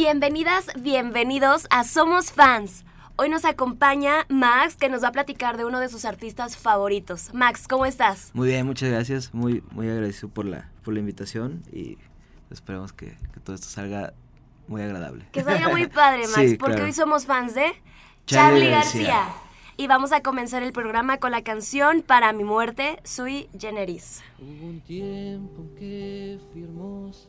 Bienvenidas, bienvenidos a Somos Fans. Hoy nos acompaña Max, que nos va a platicar de uno de sus artistas favoritos. Max, ¿cómo estás? Muy bien, muchas gracias. Muy, muy agradecido por la, por la invitación y esperamos que, que todo esto salga muy agradable. Que salga muy padre, Max, Sí, porque claro. hoy somos fans de Charly Charlie García. García. Y vamos a comenzar el programa con la canción Para mi muerte, Sui Generis. Hubo un tiempo que fui hermoso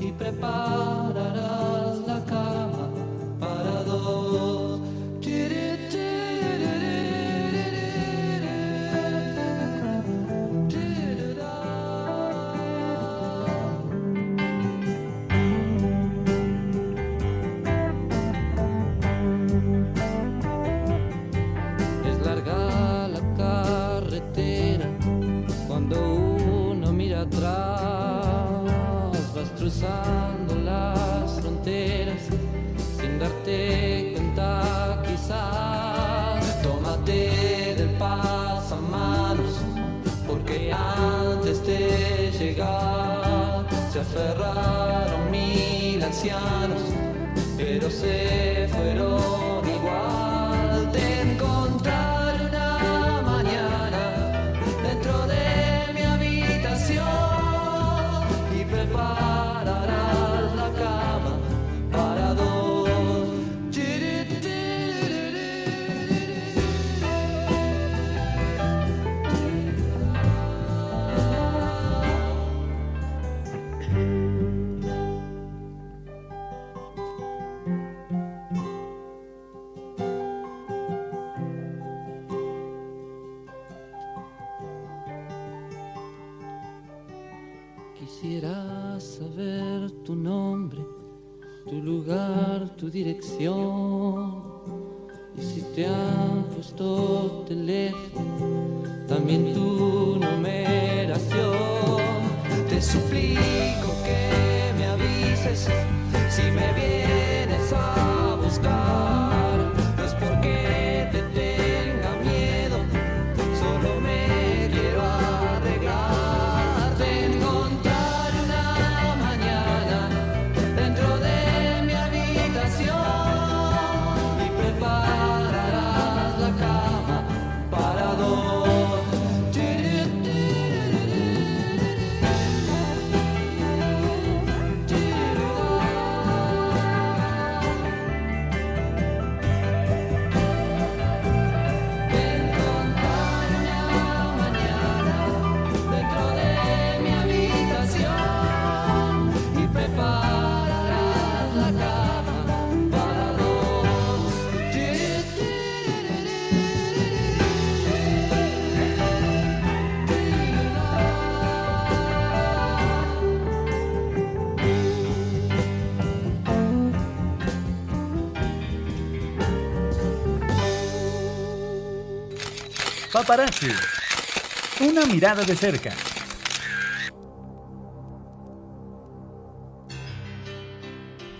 y prepararás cruzando las fronteras sin darte cuenta quizás. Tómate del pasamanos porque antes de llegar se aferraron mil ancianos pero se fueron Quisiera saber tu nombre, tu lugar, tu dirección. Y si te han puesto teléfono, también tu numeración. Te suplico Paparazzi. Una mirada de cerca.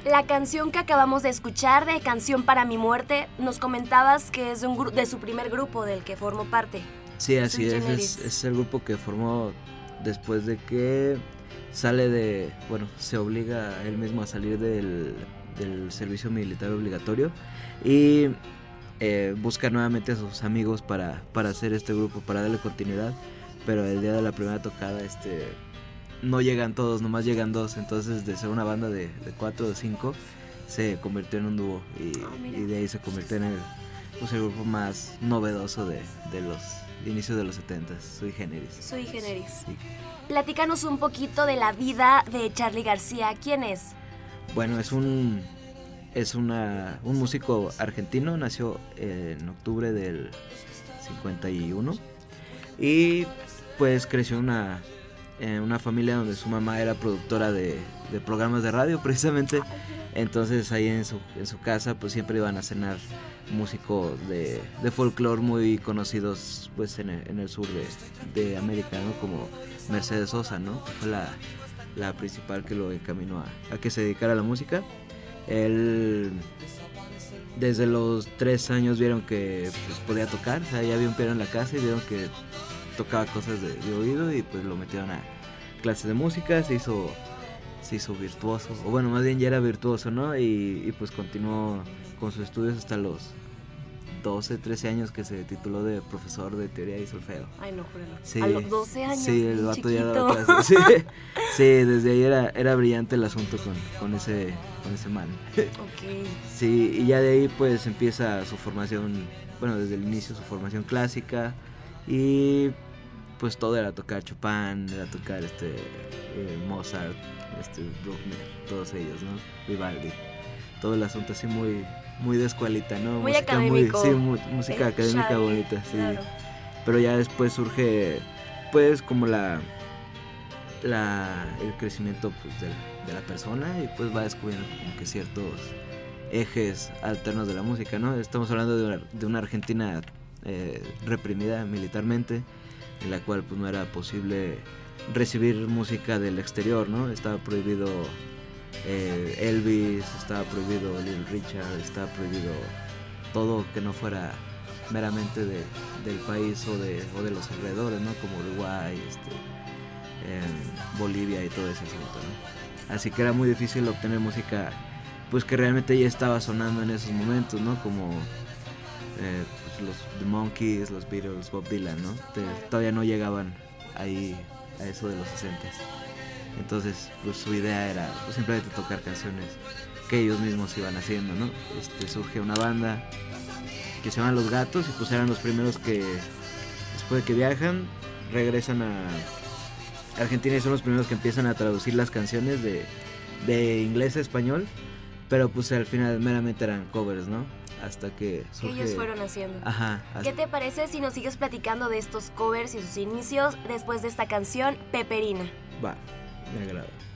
La canción que acabamos de escuchar de Canción para mi muerte, nos comentabas que es de, un de su primer grupo del que formó parte. Sí, así es. Es el grupo que formó después de que sale de. Bueno, se obliga a él mismo a salir del, del servicio militar obligatorio. Y eh, busca nuevamente a sus amigos para, para hacer este grupo, para darle continuidad. Pero el día de la primera tocada, este, no llegan todos, nomás llegan dos. Entonces, de ser una banda de, de cuatro o cinco, se convirtió en un dúo. Y, mira. y de ahí se convirtió en el, pues, el grupo más novedoso de, de los inicios de los 70 Sui Generis. Sui Generis. Sí. Platícanos un poquito de la vida de Charlie García. ¿Quién es? Bueno, es un es una, un músico argentino, nació en octubre del 51 y pues creció en una, en una familia donde su mamá era productora de, de programas de radio precisamente, entonces ahí en su, en su casa pues siempre iban a cenar músicos de, de folclore muy conocidos pues en el, sur de, de América, ¿no? Como Mercedes Sosa, ¿no? Que fue la, la principal que lo encaminó a, a que se dedicara a la música. Él desde los tres años vieron que pues, podía tocar, o sea, ya había un piano en la casa y vieron que tocaba cosas de, oído y pues lo metieron a clases de música, se hizo, se hizo virtuoso, o bueno, más bien ya era virtuoso, ¿no? Y, y, pues continuó con sus estudios hasta los 12, 13 años que se tituló de profesor de teoría y solfeo. Ay, no, júralo. Sí. A los 12 años. Sí, el vato ya daba clases. Sí, sí, desde ahí era, era brillante el asunto con, con, ese, con ese man. Ok. Sí, y ya de ahí pues empieza su formación, bueno, desde el inicio su formación clásica y pues todo era tocar Chopin, era tocar este eh, Mozart, este Bruckner, todos ellos, ¿no? Vivaldi. Todo el asunto así muy muy de escuelita, ¿no? Muy música académico. sí, mu- música El académica bonita, sí. claro. Pero ya después surge pues como la la el crecimiento pues, de, la, de la persona y pues va descubriendo como que ciertos ejes alternos de la música, ¿no? Estamos hablando de una, de una Argentina eh, reprimida militarmente, en la cual pues no era posible recibir música del exterior, ¿no? Estaba prohibido eh, Elvis, estaba prohibido Little Richard, estaba prohibido todo que no fuera meramente de, del país o de, o de los alrededores, ¿no? Como Uruguay, este, em, Bolivia y todo ese asunto, ¿no? Así que era muy difícil obtener música pues que realmente ya estaba sonando en esos momentos, ¿no? Como eh, pues, los The Monkeys, los Beatles, Bob Dylan, ¿no? Te- todavía no llegaban ahí a eso de los 60 Entonces, pues su idea era pues, simplemente tocar canciones que ellos mismos iban haciendo, ¿no? Este, surge una banda que se llaman Los Gatos y pues eran los primeros que después de que viajan regresan a Argentina y son los primeros que empiezan a traducir las canciones de, de inglés a español, pero pues al final meramente eran covers, ¿no? Hasta que surge... ellos fueron haciendo. Ajá. ¿Qué te parece si nos sigues platicando de estos covers y sus inicios después de esta canción, Peperina? Va, me agrada.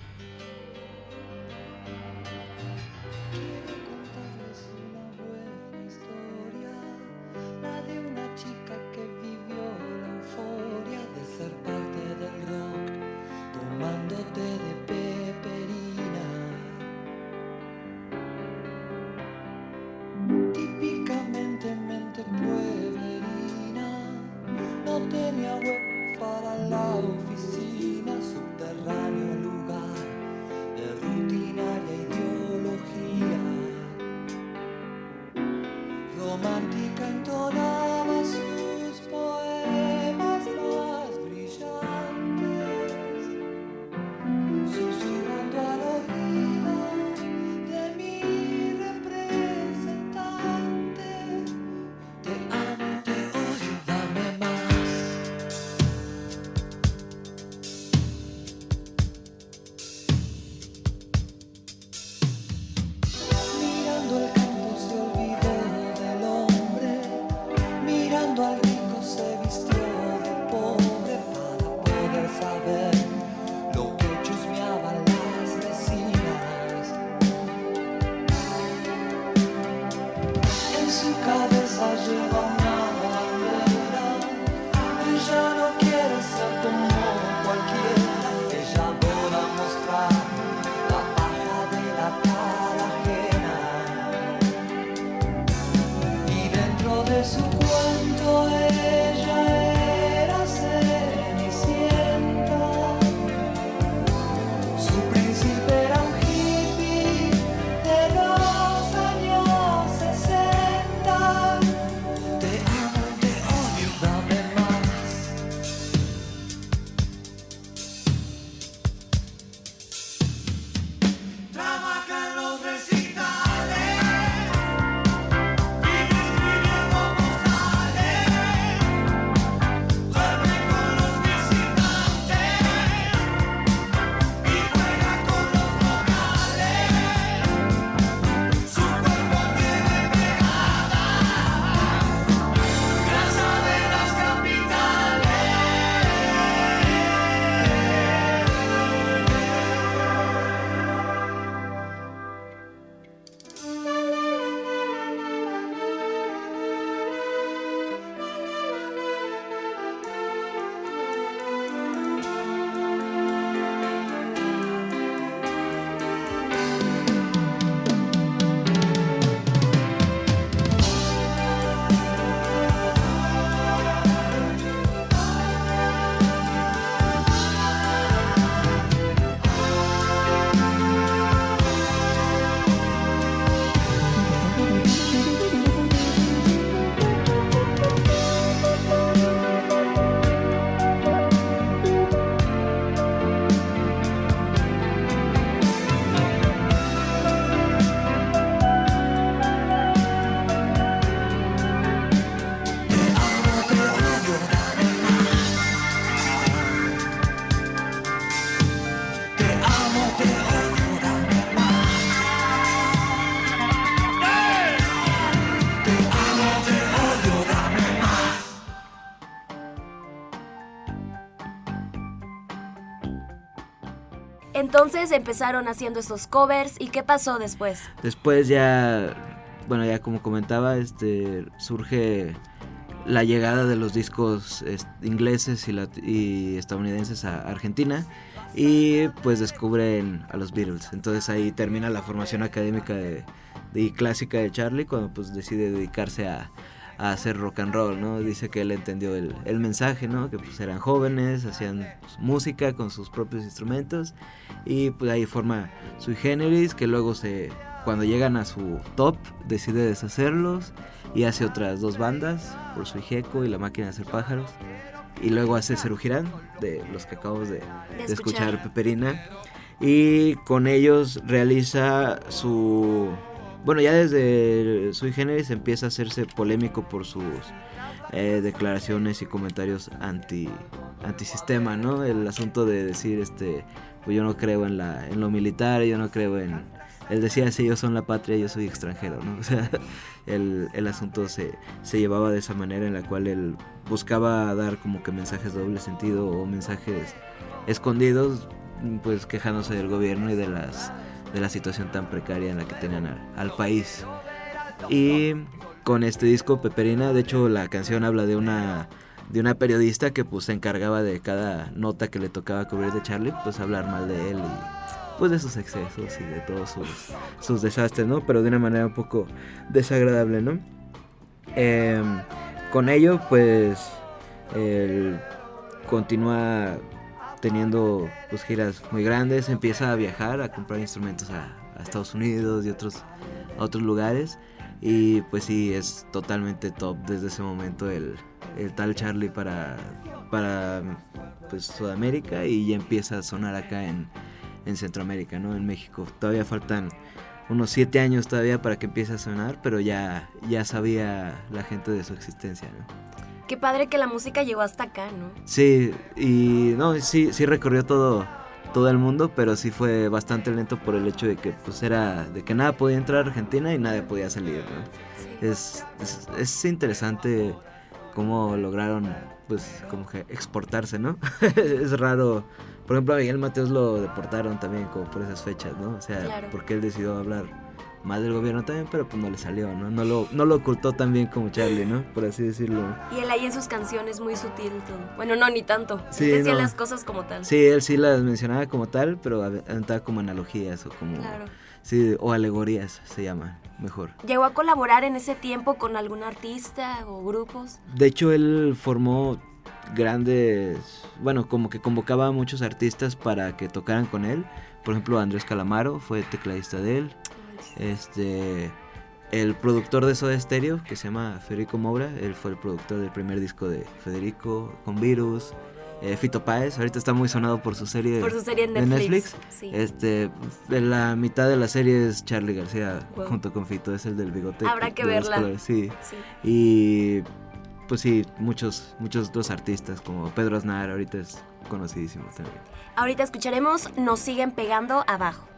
Entonces empezaron haciendo esos covers y ¿qué pasó después? Después ya, bueno, ya como comentaba, este surge la llegada de los discos ingleses y, estadounidenses a Argentina y pues descubren a los Beatles. Entonces ahí termina la formación académica de, de- y clásica de Charlie cuando pues decide dedicarse a, a hacer rock and roll, ¿no? Dice que él entendió el, el mensaje, ¿no? Que pues eran jóvenes, hacían pues, música con sus propios instrumentos y pues ahí forma sui generis que luego se cuando llegan a su top decide deshacerlos y hace otras dos bandas por su Ijeco y la máquina de hacer pájaros y luego hace Cerugirán de los que acabamos de, escuchar. Peperina y con ellos realiza su bueno ya desde sui generis empieza a hacerse polémico por sus eh, declaraciones y comentarios anti antisistema no el asunto de decir este pues yo no creo en la en lo militar yo no creo en él decía si ellos son la patria yo soy extranjero no o sea el, el asunto se, se llevaba de esa manera en la cual él buscaba dar como que mensajes de doble sentido o mensajes escondidos pues quejándose del gobierno y de las de la situación tan precaria en la que tenían al, país y con este disco Peperina de hecho la canción habla de una de una periodista que pues se encargaba de cada nota que le tocaba cubrir de Charlie pues hablar mal de él y pues de sus excesos y de todos sus, sus desastres, ¿no? Pero de una manera un poco desagradable, ¿no? Em, con ello, pues, él continúa teniendo pues, giras muy grandes, empieza a viajar, a comprar instrumentos a, a Estados Unidos y otros, a otros lugares. Y pues sí, es totalmente top desde ese momento el, el tal Charlie para, para pues, Sudamérica y ya empieza a sonar acá en, en Centroamérica, ¿no? En México. Todavía faltan unos siete años todavía para que empiece a sonar, pero ya, ya sabía la gente de su existencia, ¿no? Qué padre que la música llegó hasta acá, ¿no? Sí, y no, sí, sí recorrió todo, todo el mundo, pero sí fue bastante lento por el hecho de que pues era, de que nada podía entrar a Argentina y nadie podía salir, ¿no? Es, es, es interesante cómo lograron pues como que exportarse, ¿no? es raro. Por ejemplo, a Miguel Mateos lo deportaron también como por esas fechas, ¿no? O sea, Claro. porque él decidió hablar más del gobierno también, pero pues no le salió, ¿no? No lo, no lo ocultó tan bien como Charlie, ¿no? Por así decirlo. Y él ahí en sus canciones muy sutil todo. Bueno, no, ni tanto. Sí, Decía no. las cosas como tal. Sí, él sí las mencionaba como tal, pero aventaba como analogías o como... Claro. Sí, o alegorías se llama, mejor. ¿Llegó a colaborar en ese tiempo con algún artista o grupos? De hecho, él formó grandes, bueno, como que convocaba a muchos artistas para que tocaran con él. Por ejemplo, Andrés Calamaro fue tecladista de él. Este, el productor de Soda Stereo, que se llama Federico Moura, él fue el productor del primer disco de Federico con Virus. Eh, Fito Páez, ahorita está muy sonado por su serie, Por su serie en de Netflix. Sí. Este, de la mitad de la serie es Charlie García Wow. junto con Fito, es el del bigote. Habrá que verla. colores, Sí. Sí. Y pues sí, muchos, muchos otros artistas como Pedro Aznar, ahorita es conocidísimo también. Ahorita escucharemos Nos siguen pegando abajo.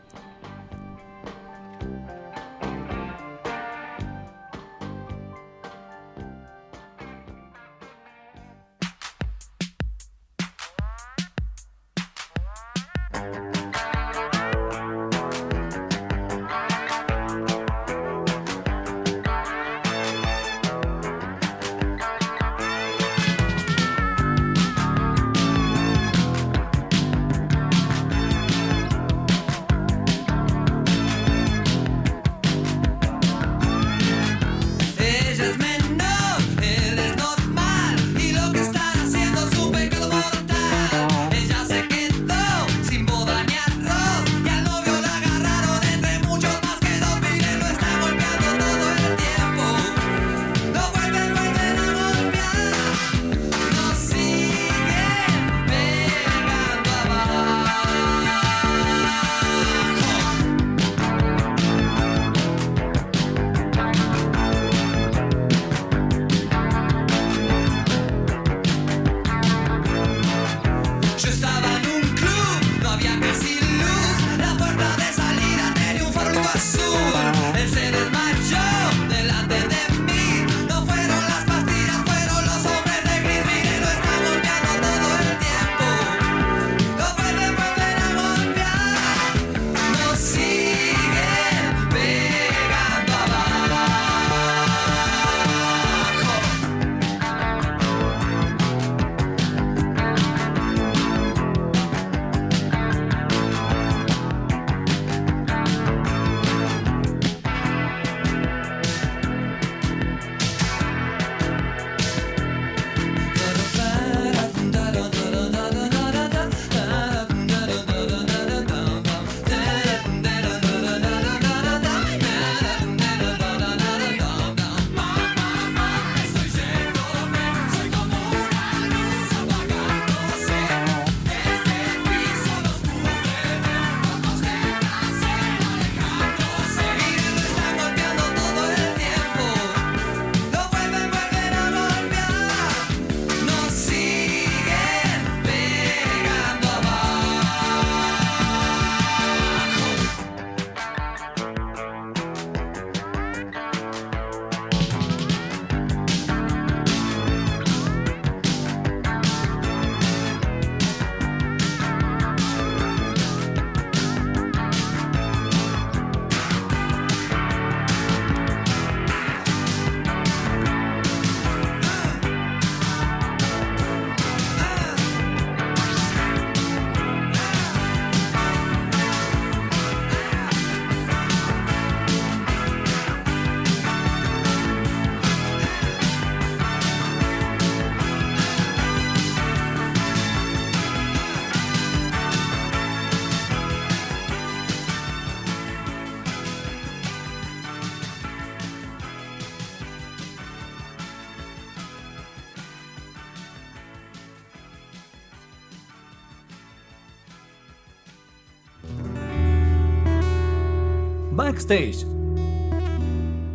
Backstage.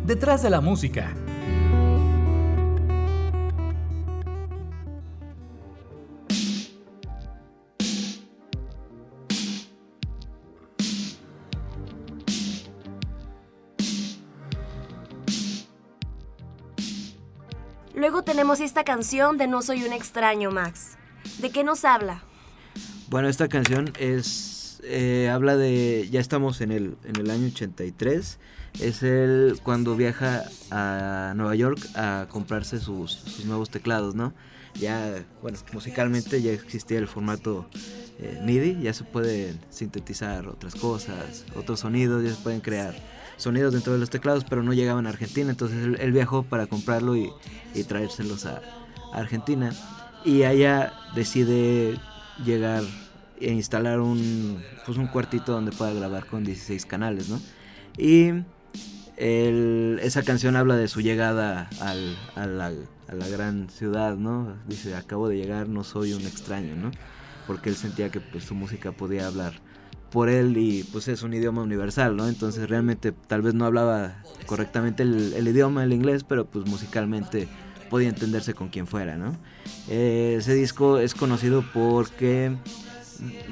Detrás de la música. Luego tenemos esta canción de No soy un extraño, Max. ¿De qué nos habla? Bueno, esta canción es eh, habla de ya estamos en el en el año 83. Es el cuando viaja a Nueva York a comprarse sus, sus nuevos teclados, ¿no? Ya, bueno, musicalmente ya existía el formato eh, MIDI, ya se pueden sintetizar otras cosas, otros sonidos, ya se pueden crear sonidos dentro de los teclados, pero no llegaban a Argentina, entonces él, él viajó para comprarlo y, y traérselos a, a Argentina. Y allá decide llegar e instalar un, pues un cuartito donde pueda grabar con 16 canales, ¿no? Y el- esa canción habla de su llegada al- a, la, a la gran ciudad, ¿no? Dice, acabo de llegar, no soy un extraño, ¿no? Porque él sentía que pues, su música podía hablar por él y pues es un idioma universal, ¿no? Entonces realmente tal vez no hablaba correctamente el, el idioma, el inglés, pero pues musicalmente podía entenderse con quien fuera, ¿no? Eh, ese disco es conocido porque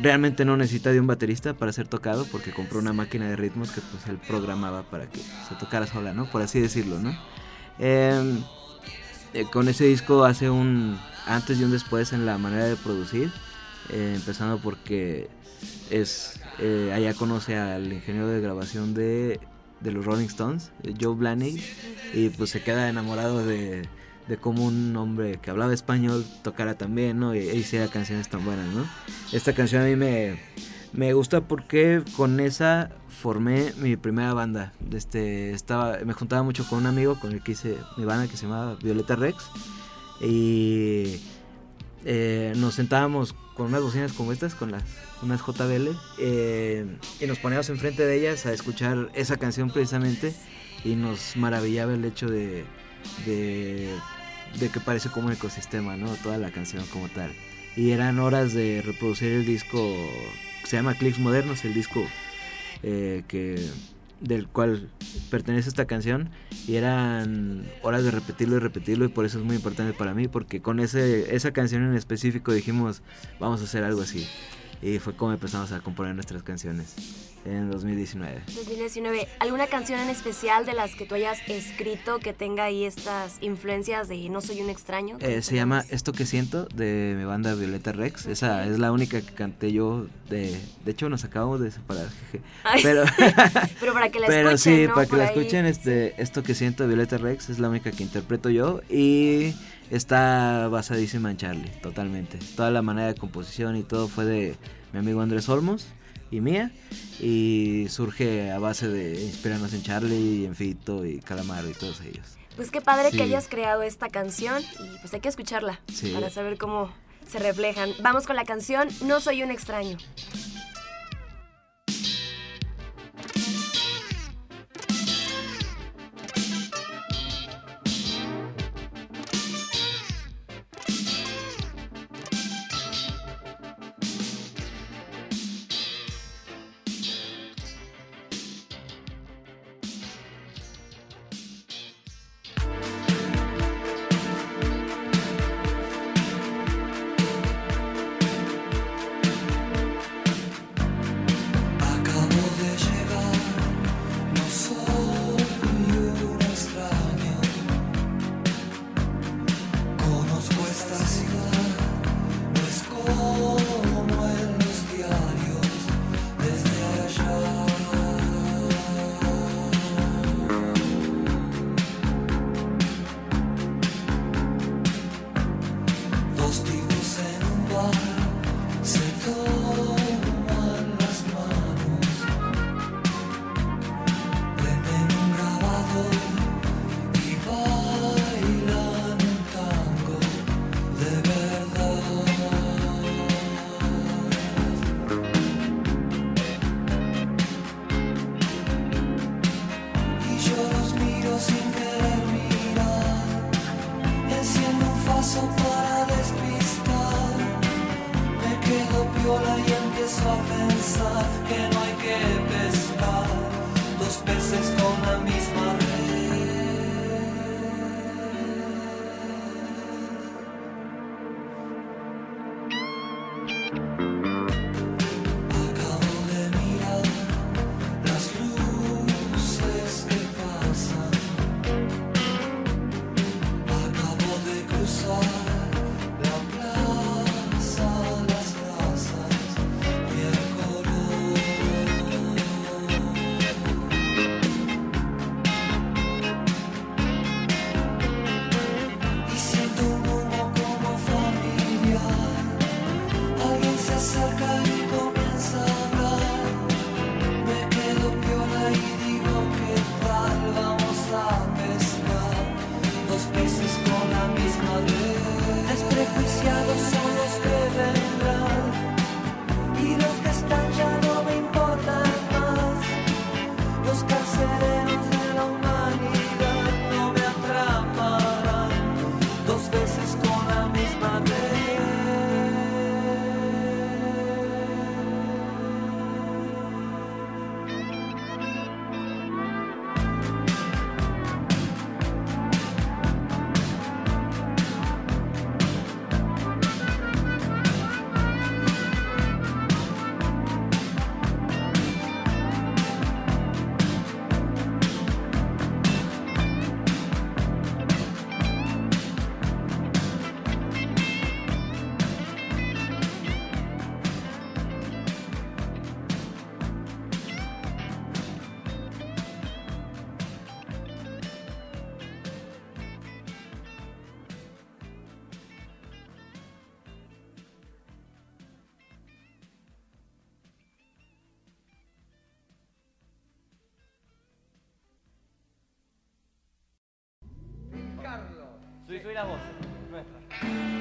realmente no necesita de un baterista para ser tocado porque compró una máquina de ritmos que pues él programaba para que se tocara sola, ¿no? Por así decirlo, ¿no? Eh, eh, con ese disco hace un antes y un después en la manera de producir, eh, empezando porque es eh, allá conoce al ingeniero de grabación de, de los Rolling Stones, Joe Blaney, y pues se queda enamorado de, de cómo un hombre que hablaba español tocara también, ¿no? Y, e hiciera canciones tan buenas, ¿no? Esta canción a mí me, me gusta porque con esa formé mi primera banda. Este, estaba, me juntaba mucho con un amigo con el que hice mi banda que se llamaba Violeta Rex. Y eh, nos sentábamos con unas bocinas como estas, con las unas JBL, eh, y nos poníamos enfrente de ellas a escuchar esa canción precisamente. Y nos maravillaba el hecho de, de, de que parece como un ecosistema, ¿no? Toda la canción como tal. Y eran horas de reproducir el disco se llama Clicks Modernos, el disco eh, que del cual pertenece esta canción y eran horas de repetirlo y repetirlo y por eso es muy importante para mí porque con ese esa canción en específico dijimos vamos a hacer algo así y fue como empezamos a componer nuestras canciones en 2019 2019, ¿alguna canción en especial de las que tú hayas escrito que tenga ahí estas influencias de No soy un extraño? Eh, se llama Esto que siento de mi banda Violeta Rex. Esa es la única que canté yo. De, de hecho, nos acabamos de separar. Ay. Pero, Pero para que la pero escuchen, sí, ¿no? para que Por la ahí. escuchen, este, Esto que siento de Violeta Rex es la única que interpreto yo. Y está basadísima en Charlie, totalmente. Toda la manera de composición y todo fue de mi amigo Andrés Olmos y mía. Y surge a base de inspirarnos en Charlie, y en Fito y Calamaro y todos ellos. Pues qué padre Sí. que hayas creado esta canción y pues hay que escucharla Sí. para saber cómo se reflejan. Vamos con la canción No soy un extraño. Soy, soy la voz. Nuestra.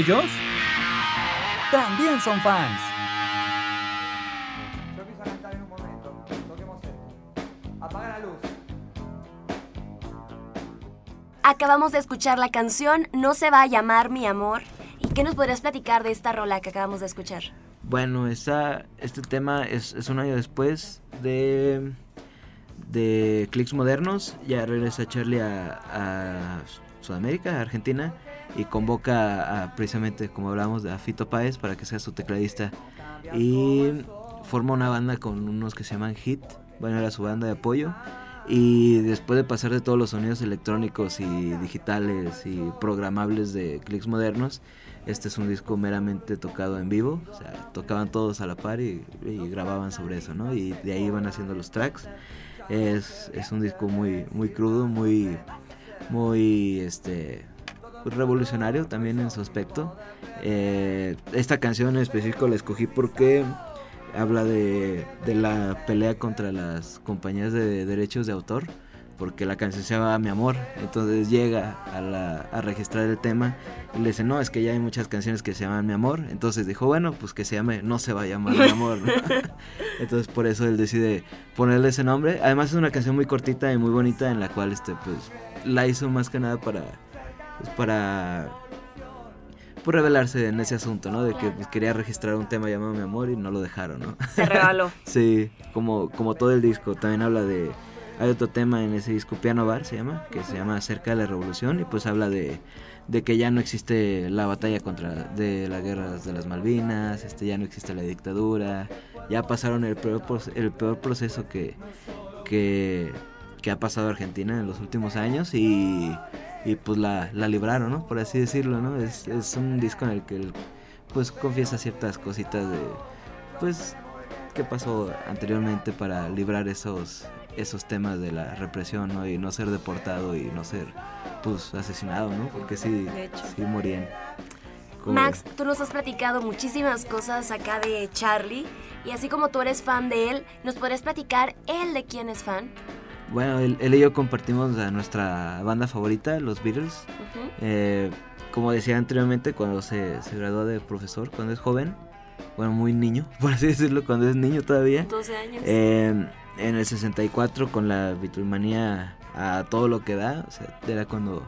Ellos también son fans. Yo empiezo a cantar en un momento. Toquemos esto. Apaga la luz. Acabamos de escuchar la canción No se va a llamar mi amor. ¿Y qué nos podrías platicar de esta rola que acabamos de escuchar? Bueno, esta, este tema es, es un año después de, de Clicks Modernos. Ya regresa Charlie a, a Sudamérica, a Argentina, y convoca a, precisamente, como hablábamos, a Fito Páez para que sea su tecladista. Y forma una banda con unos que se llaman Hit. Bueno, era su banda de apoyo. Y después de pasar de todos los sonidos electrónicos y digitales y programables de Clicks Modernos, este es un disco meramente tocado en vivo. O sea, tocaban todos a la par y, y grababan sobre eso, ¿no? Y de ahí iban haciendo los tracks. Es, es un disco muy, muy crudo, muy, muy este, revolucionario también en su aspecto. Eh, esta canción en específico la escogí porque habla de, de la pelea contra las compañías de derechos de autor porque la canción se llama Mi Amor. Entonces llega a, la- a registrar el tema y le dice, no, es que ya hay muchas canciones que se llaman Mi Amor. Entonces dijo, bueno, pues que se llame, no se va a llamar Mi Amor. ¿no? Entonces por eso él decide ponerle ese nombre. Además es una canción muy cortita y muy bonita en la cual este, pues, la hizo más que nada para... pues, para por revelarse en ese asunto, ¿no? De que pues, quería registrar un tema llamado Mi Amor y no lo dejaron, ¿no? Se regaló. Sí, como, como todo el disco. También habla de... Hay otro tema en ese disco, Piano Bar se llama, que se llama Cerca de la Revolución y pues habla de, de que ya no existe la batalla contra de las guerras de las Malvinas, este ya no existe la dictadura, ya pasaron el peor, el peor proceso que, que, que ha pasado Argentina en los últimos años y, y pues la, la libraron, ¿no? Por así decirlo, ¿no? Es, es un disco en el que él, pues confiesa ciertas cositas de, pues, qué pasó anteriormente para librar esos esos temas de la represión, ¿no? Y no ser deportado y no ser, pues, asesinado, ¿no? Porque sí, sí morían. Como- Max, tú nos has platicado muchísimas cosas acá de Charlie y así como tú eres fan de él, ¿nos podrías platicar él de quién es fan? Bueno, él, él y yo compartimos a nuestra banda favorita, los Beatles. Eh, como decía anteriormente, cuando se, se graduó de profesor, cuando es joven, bueno, muy niño, por así decirlo, cuando es niño todavía. 12 años. Eh, en el 64 con la Beatlemanía a todo lo que da, o sea, era cuando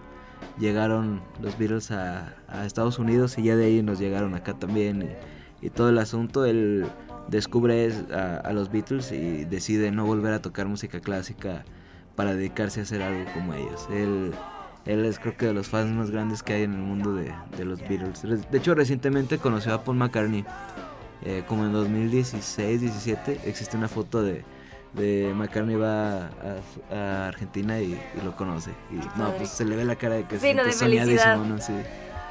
llegaron los Beatles a, a Estados Unidos y ya de ahí nos llegaron acá también y, y todo el asunto, él descubre es- a, a los Beatles y decide no volver a tocar música clásica para dedicarse a hacer algo como ellos. Él, él es creo que de los fans más grandes que hay en el mundo de, de los Beatles. De hecho recientemente conoció a Paul McCartney eh, como en 2016-17 existe una foto de, de McCartney va a, a Argentina y, y lo conoce. Y no, pues se le ve la cara de que Sí, no, de felicidad. ¿no? Sí.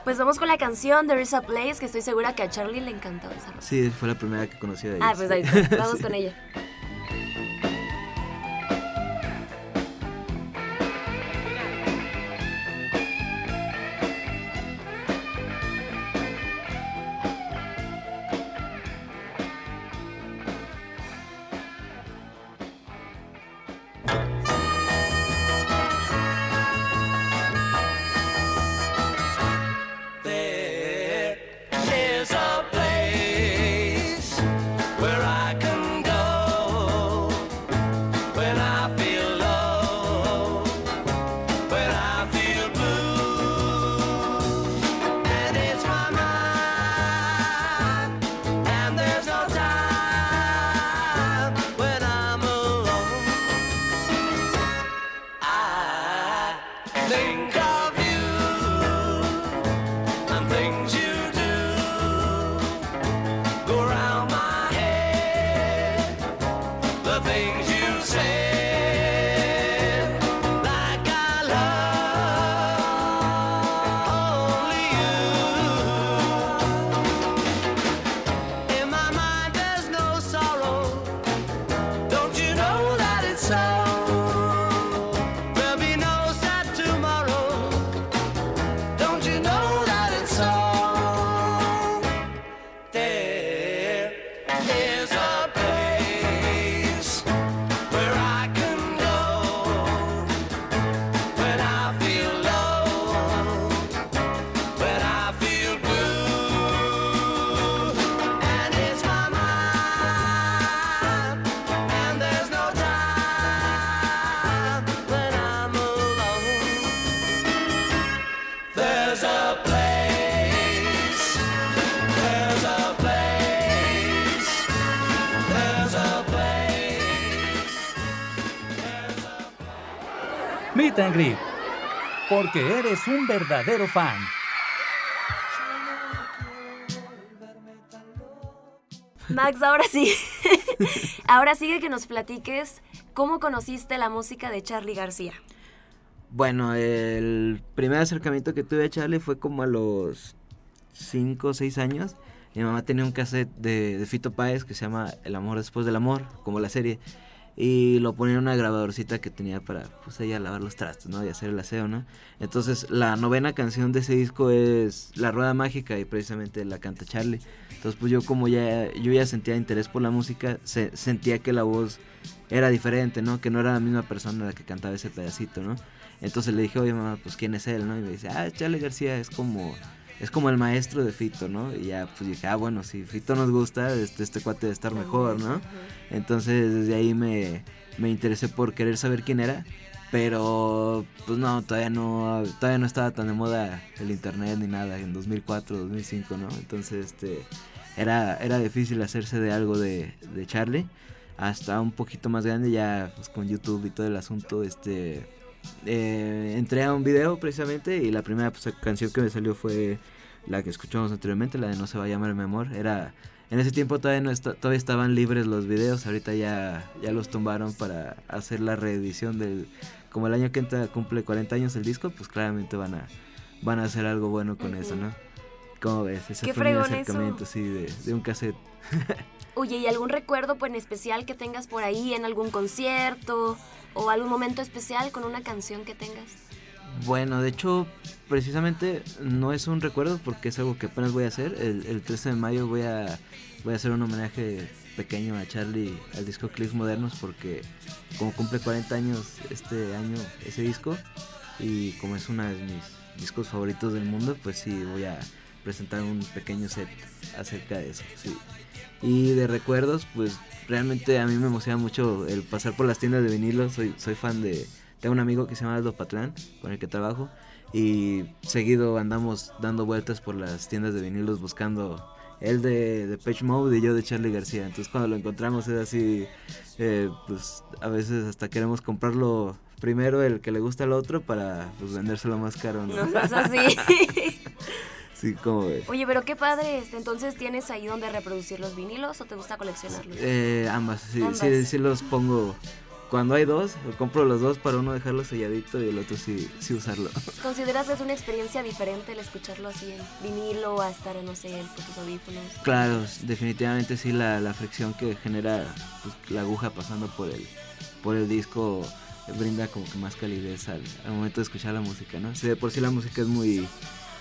Pues vamos con la canción There is a Place, que estoy segura que a Charlie le encantó esa rola. Sí, fue la primera que conocí de ellos. Ah, pues ahí está. Vamos Sí. con ella. Meet and Greet. Porque eres un verdadero fan. Max, ahora sí. ahora sigue que nos platiques cómo conociste la música de Charlie García. Bueno, el primer acercamiento que tuve a Charlie fue como a los 5 o 6 años. Mi mamá tenía un cassette de, de Fito Páez que se llama El amor después del amor, como la serie. Y lo ponía en una grabadorcita que tenía para pues ella lavar los trastos, ¿no? Y hacer el aseo, ¿no? Entonces la novena canción de ese disco es La Rueda Mágica y precisamente la canta Charlie. Entonces pues yo como ya yo ya sentía interés por la música, se- sentía que la voz era diferente, ¿no? Que no era la misma persona la que cantaba ese pedacito, ¿no? Entonces le dije, oye mamá, pues quién es él, ¿no? Y me dice, ah, Charlie García es como es como el maestro de Fito, ¿no? Y ya pues dije, ah, bueno, si Fito nos gusta, este, este cuate debe estar mejor, ¿no? Entonces desde ahí me, me interesé por querer saber quién era. Pero pues no, todavía no, todavía no estaba tan de moda el internet ni nada en 2004, 2005, ¿no? Entonces este era, era difícil hacerse de algo de, de Charlie. Hasta un poquito más grande ya pues, con YouTube y todo el asunto, este eh, entré a un video precisamente y la primera pues, canción que me salió fue la que escuchamos anteriormente, la de No se va a llamar mi amor. Era en ese tiempo todavía no esta- todavía estaban libres los videos, ahorita ya ya los tumbaron para hacer la reedición del como el año que entra cumple 40 años el disco, pues claramente van a van a hacer algo bueno con eso, ¿no? ¿Cómo ves? Ese Qué fue mi fregón eso. acercamiento, sí, de, de un cassette. Oye, ¿y algún recuerdo pues, en especial que tengas por ahí en algún concierto o algún momento especial con una canción que tengas? Bueno, de hecho, precisamente no es un recuerdo porque es algo que apenas voy a hacer. El, el 13 de mayo voy a, voy a hacer un homenaje pequeño a Charlie al disco Clips Modernos porque como cumple 40 años este año ese disco y como es uno de mis discos favoritos del mundo, pues sí, voy a presentar un pequeño set acerca de eso, sí. Y de recuerdos, pues realmente a mí me emociona mucho el pasar por las tiendas de vinilo, soy, soy fan de... Tengo un amigo que se llama Aldo Patlán, con el que trabajo, y seguido andamos dando vueltas por las tiendas de vinilos buscando él de, de Page Mode y yo de Charlie García. Entonces cuando lo encontramos es así, eh, pues a veces hasta queremos comprarlo primero el que le gusta al otro para pues vendérselo más caro, ¿no? No seas así. Sí, como ves. Oye, pero qué padre. Este, entonces, ¿tienes ahí donde reproducir los vinilos o te gusta coleccionarlos? Eh, ambas, sí, Ambas. sí, sí los pongo. Cuando hay dos, compro los dos para uno dejarlo selladito y el otro sí, sí usarlo. ¿Consideras que es una experiencia diferente el escucharlo así en vinilo a estar, no sé, con tus audífonos? Claro, definitivamente sí la, la fricción que genera pues, la aguja pasando por el, por el disco brinda como que más calidez al, al momento de escuchar la música, ¿no? Si de por sí la música es muy,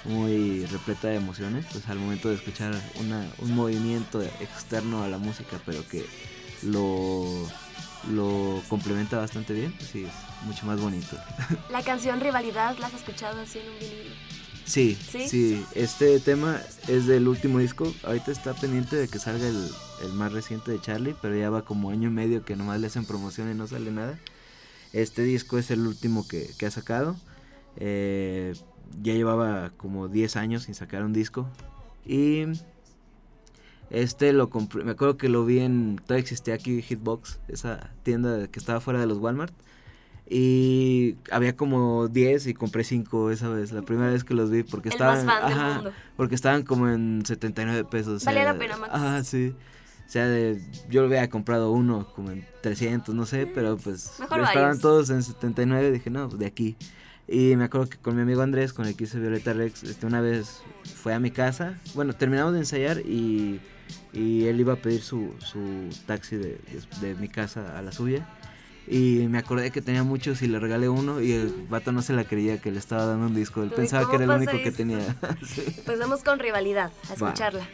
muy repleta de emociones, pues al momento de escuchar una, un movimiento externo a la música, pero que lo, lo complementa bastante bien, pues sí, es mucho más bonito. La canción Rivalidad, ¿la has escuchado así en un vinilo? Sí, ¿Sí? ¿Sí? este tema es del último disco. Ahorita está pendiente de que salga el, el más reciente de Charlie, pero ya va como año y medio que nomás le hacen promoción y no sale nada. Este disco es el último que, que ha sacado. Eh, ya llevaba como 10 años sin sacar un disco. Y este lo compré, me acuerdo que lo vi en, todavía existía aquí Hitbox, esa tienda que estaba fuera de los Walmart. Y había como 10 y compré 5 esa vez, la primera vez que los vi porque El estaban más fan del ajá, mundo. porque estaban como en 79 pesos. o sea, Valía la pena, Max. Ah, sí. O sea, de- yo lo había comprado uno como en 300, no sé, pero pues Mm, Mejor estaban varios. todos en 79, dije, no, pues de aquí. Y me acuerdo que con mi amigo Andrés, con el que hice Violeta Rex, este, una vez fue a mi casa. Bueno, terminamos de ensayar y, y él iba a pedir su, su taxi de, de- de mi casa a la suya. Y me acordé que tenía muchos y le regalé uno y el vato no se la creía que le estaba dando un disco. Él pensaba que ¿cómo era el único que tenía. Sí. Pues vamos con Rivalidad, a escucharla.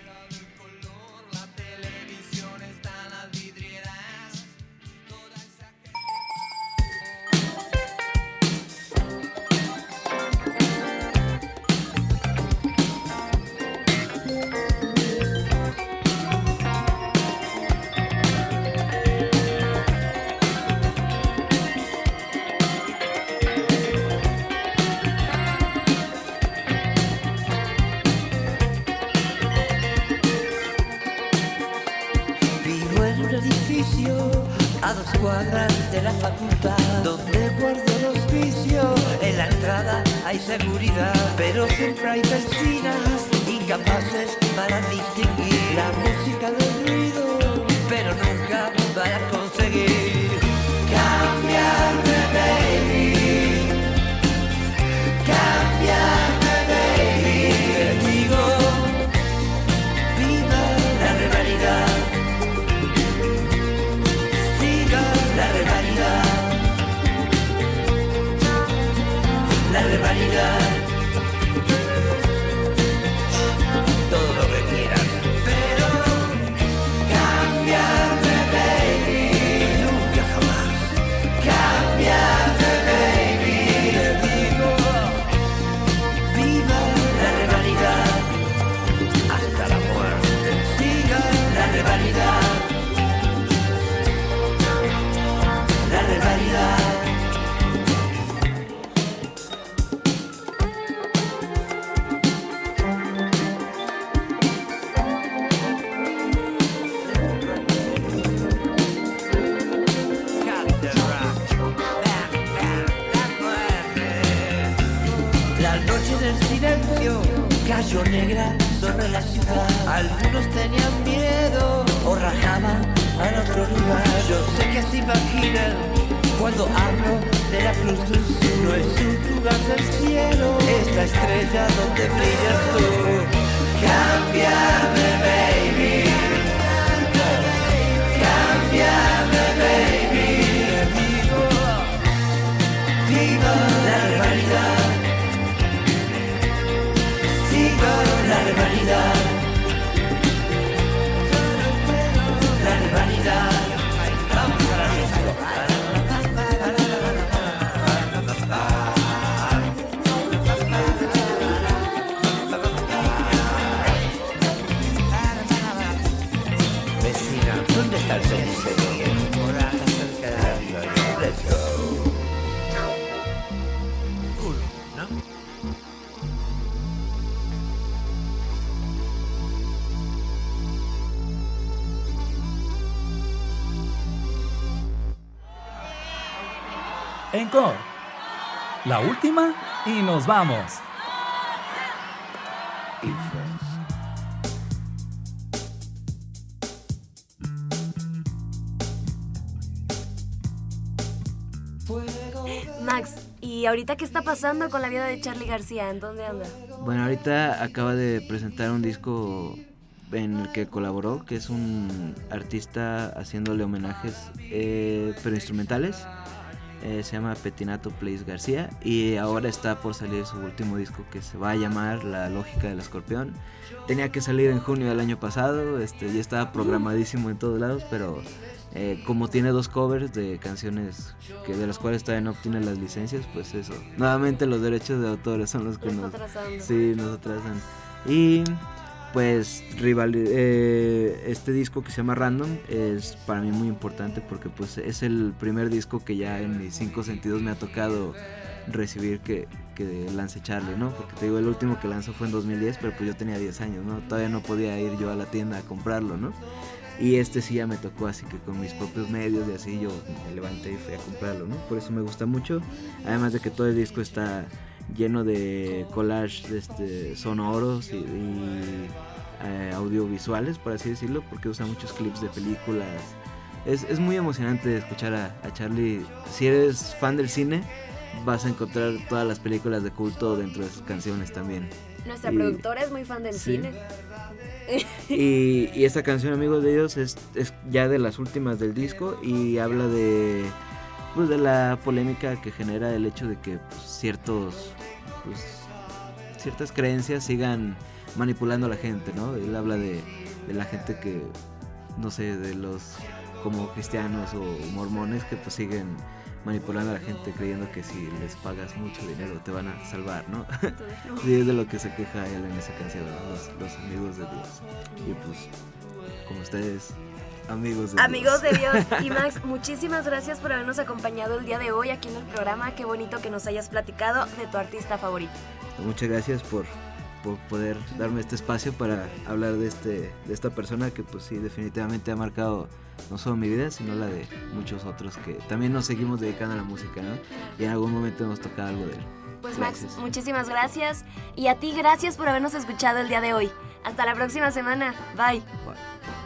La última y nos vamos. Max, ¿y ahorita qué está pasando con la vida de Charlie García? ¿En dónde anda? Bueno, ahorita acaba de presentar un disco en el que colaboró, que es un artista haciéndole homenajes, eh, pero instrumentales. Eh, se llama Petinato Place García y ahora está por salir su último disco que se va a llamar La Lógica del Escorpión. Tenía que salir en junio del año pasado, este, ya estaba programadísimo en todos lados, pero eh, como tiene dos covers de canciones que de las cuales todavía no obtiene las licencias, pues eso. Nuevamente los derechos de autores son los que nos, sí, nos atrasan. Y pues rival, eh, este disco que se llama Random es para mí muy importante porque pues es el primer disco que ya en mis cinco sentidos me ha tocado recibir que, que lance Charlie, ¿no? Porque te digo, el último que lanzó fue en 2010, pero pues yo tenía 10 años, ¿no? Todavía no podía ir yo a la tienda a comprarlo, ¿no? Y este sí ya me tocó, así que con mis propios medios y así yo me levanté y fui a comprarlo, ¿no? Por eso me gusta mucho. Además de que todo el disco está lleno de collage este, sonoros y, eh, audiovisuales, por así decirlo, porque usa muchos clips de películas. Es, es muy emocionante escuchar a, a Charlie. Si eres fan del cine, vas a encontrar todas las películas de culto dentro de sus canciones también. Nuestra Y- productora es muy fan del sí. cine. Y, y esta canción, amigos de ellos, es, es ya de las últimas del disco y habla de, pues, de la polémica que genera el hecho de que pues, ciertos, pues, ciertas creencias sigan manipulando a la gente, ¿no? Él habla de, de la gente que, no sé, de los como cristianos o mormones que pues siguen manipulando a la gente creyendo que si les pagas mucho dinero te van a salvar, ¿no? Sí, es de lo que se queja él en esa canción, los, los amigos de Dios. Y pues, como ustedes, amigos de Amigos de Dios. Dios y Max, muchísimas gracias por habernos acompañado el día de hoy aquí en el programa. Qué bonito que nos hayas platicado de tu artista favorito. Muchas gracias por, por poder darme este espacio para hablar de, este, de esta persona que pues sí, definitivamente ha marcado no solo mi vida, sino la de muchos otros que también nos seguimos dedicando a la música, ¿no? Y en algún momento hemos tocado algo de él. Pues Max, Gracias. muchísimas gracias. Y a ti gracias por habernos escuchado el día de hoy. Hasta la próxima semana. Bye. Es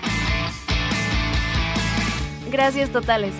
Gracias totales.